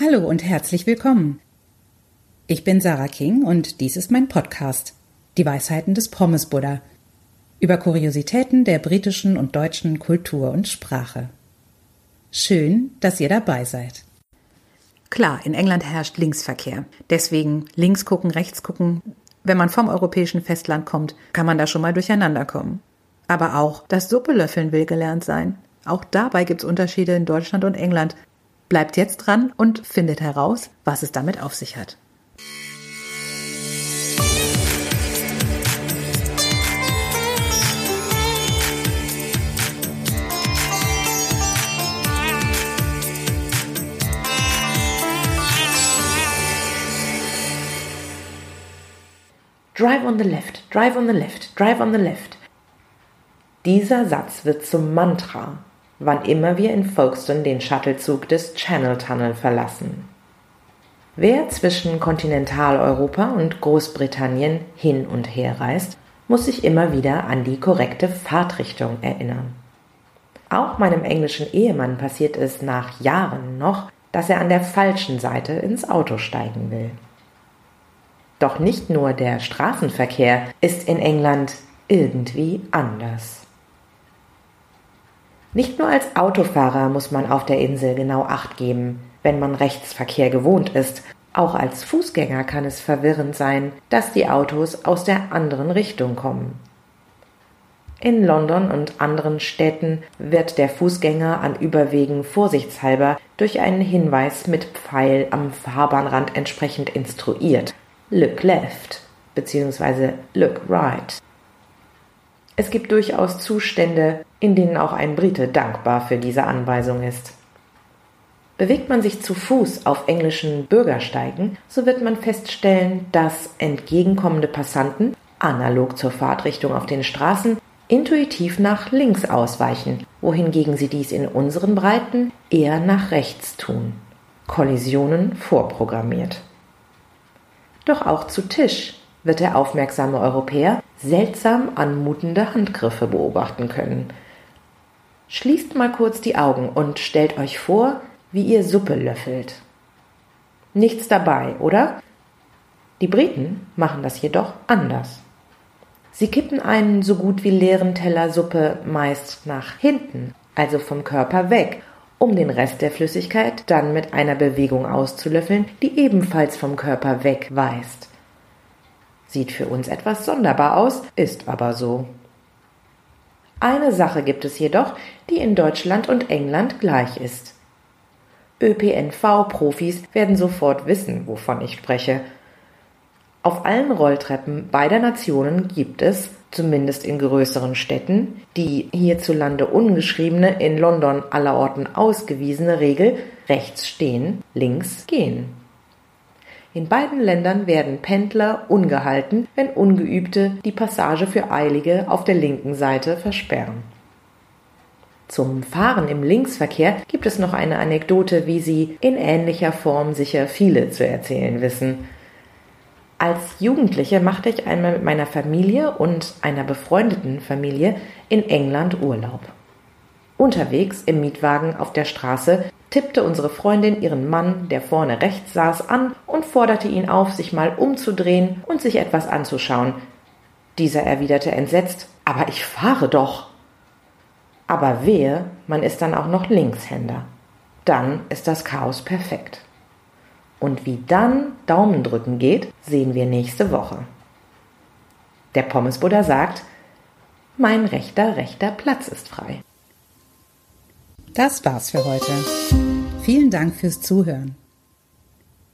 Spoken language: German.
Hallo und herzlich willkommen. Ich bin Sarah King und dies ist mein Podcast, Die Weisheiten des Pommes Buddha, über Kuriositäten der britischen und deutschen Kultur und Sprache. Schön, dass ihr dabei seid. Klar, in England herrscht Linksverkehr. Deswegen links gucken, rechts gucken. Wenn man vom europäischen Festland kommt, kann man da schon mal durcheinander kommen. Aber auch das Suppe löffeln will gelernt sein. Auch dabei gibt's Unterschiede in Deutschland und England. Bleibt jetzt dran und findet heraus, was es damit auf sich hat. Drive on the left, drive on the left, drive on the left. Dieser Satz wird zum Mantra wann immer wir in Folkestone den Shuttlezug des Channel Tunnel verlassen. Wer zwischen Kontinentaleuropa und Großbritannien hin und her reist, muss sich immer wieder an die korrekte Fahrtrichtung erinnern. Auch meinem englischen Ehemann passiert es nach Jahren noch, dass er an der falschen Seite ins Auto steigen will. Doch nicht nur der Straßenverkehr ist in England irgendwie anders. Nicht nur als Autofahrer muss man auf der Insel genau Acht geben, wenn man Rechtsverkehr gewohnt ist. Auch als Fußgänger kann es verwirrend sein, dass die Autos aus der anderen Richtung kommen. In London und anderen Städten wird der Fußgänger an Überwegen vorsichtshalber durch einen Hinweis mit Pfeil am Fahrbahnrand entsprechend instruiert. Look left bzw. look right. Es gibt durchaus Zustände, in denen auch ein Brite dankbar für diese Anweisung ist. Bewegt man sich zu Fuß auf englischen Bürgersteigen, so wird man feststellen, dass entgegenkommende Passanten, analog zur Fahrtrichtung auf den Straßen, intuitiv nach links ausweichen, wohingegen sie dies in unseren Breiten eher nach rechts tun. Kollisionen vorprogrammiert. Doch auch zu Tisch wird der aufmerksame Europäer seltsam anmutende Handgriffe beobachten können. Schließt mal kurz die Augen und stellt euch vor, wie ihr Suppe löffelt. Nichts dabei, oder? Die Briten machen das jedoch anders. Sie kippen einen so gut wie leeren Teller Suppe meist nach hinten, also vom Körper weg, um den Rest der Flüssigkeit dann mit einer Bewegung auszulöffeln, die ebenfalls vom Körper weg weist. Sieht für uns etwas sonderbar aus, ist aber so. Eine Sache gibt es jedoch, die in Deutschland und England gleich ist. ÖPNV-Profis werden sofort wissen, wovon ich spreche. Auf allen Rolltreppen beider Nationen gibt es, zumindest in größeren Städten, die hierzulande ungeschriebene, in London allerorten ausgewiesene Regel rechts stehen, links gehen. In beiden Ländern werden Pendler ungehalten, wenn Ungeübte die Passage für Eilige auf der linken Seite versperren. Zum Fahren im Linksverkehr gibt es noch eine Anekdote, wie sie in ähnlicher Form sicher viele zu erzählen wissen. Als Jugendliche machte ich einmal mit meiner Familie und einer befreundeten Familie in England Urlaub. Unterwegs im Mietwagen auf der Straße tippte unsere Freundin ihren Mann, der vorne rechts saß, an und forderte ihn auf, sich mal umzudrehen und sich etwas anzuschauen. Dieser erwiderte entsetzt Aber ich fahre doch. Aber wehe, man ist dann auch noch Linkshänder. Dann ist das Chaos perfekt. Und wie dann Daumen drücken geht, sehen wir nächste Woche. Der Pommesbuddha sagt, mein rechter, rechter Platz ist frei. Das war's für heute. Vielen Dank fürs Zuhören.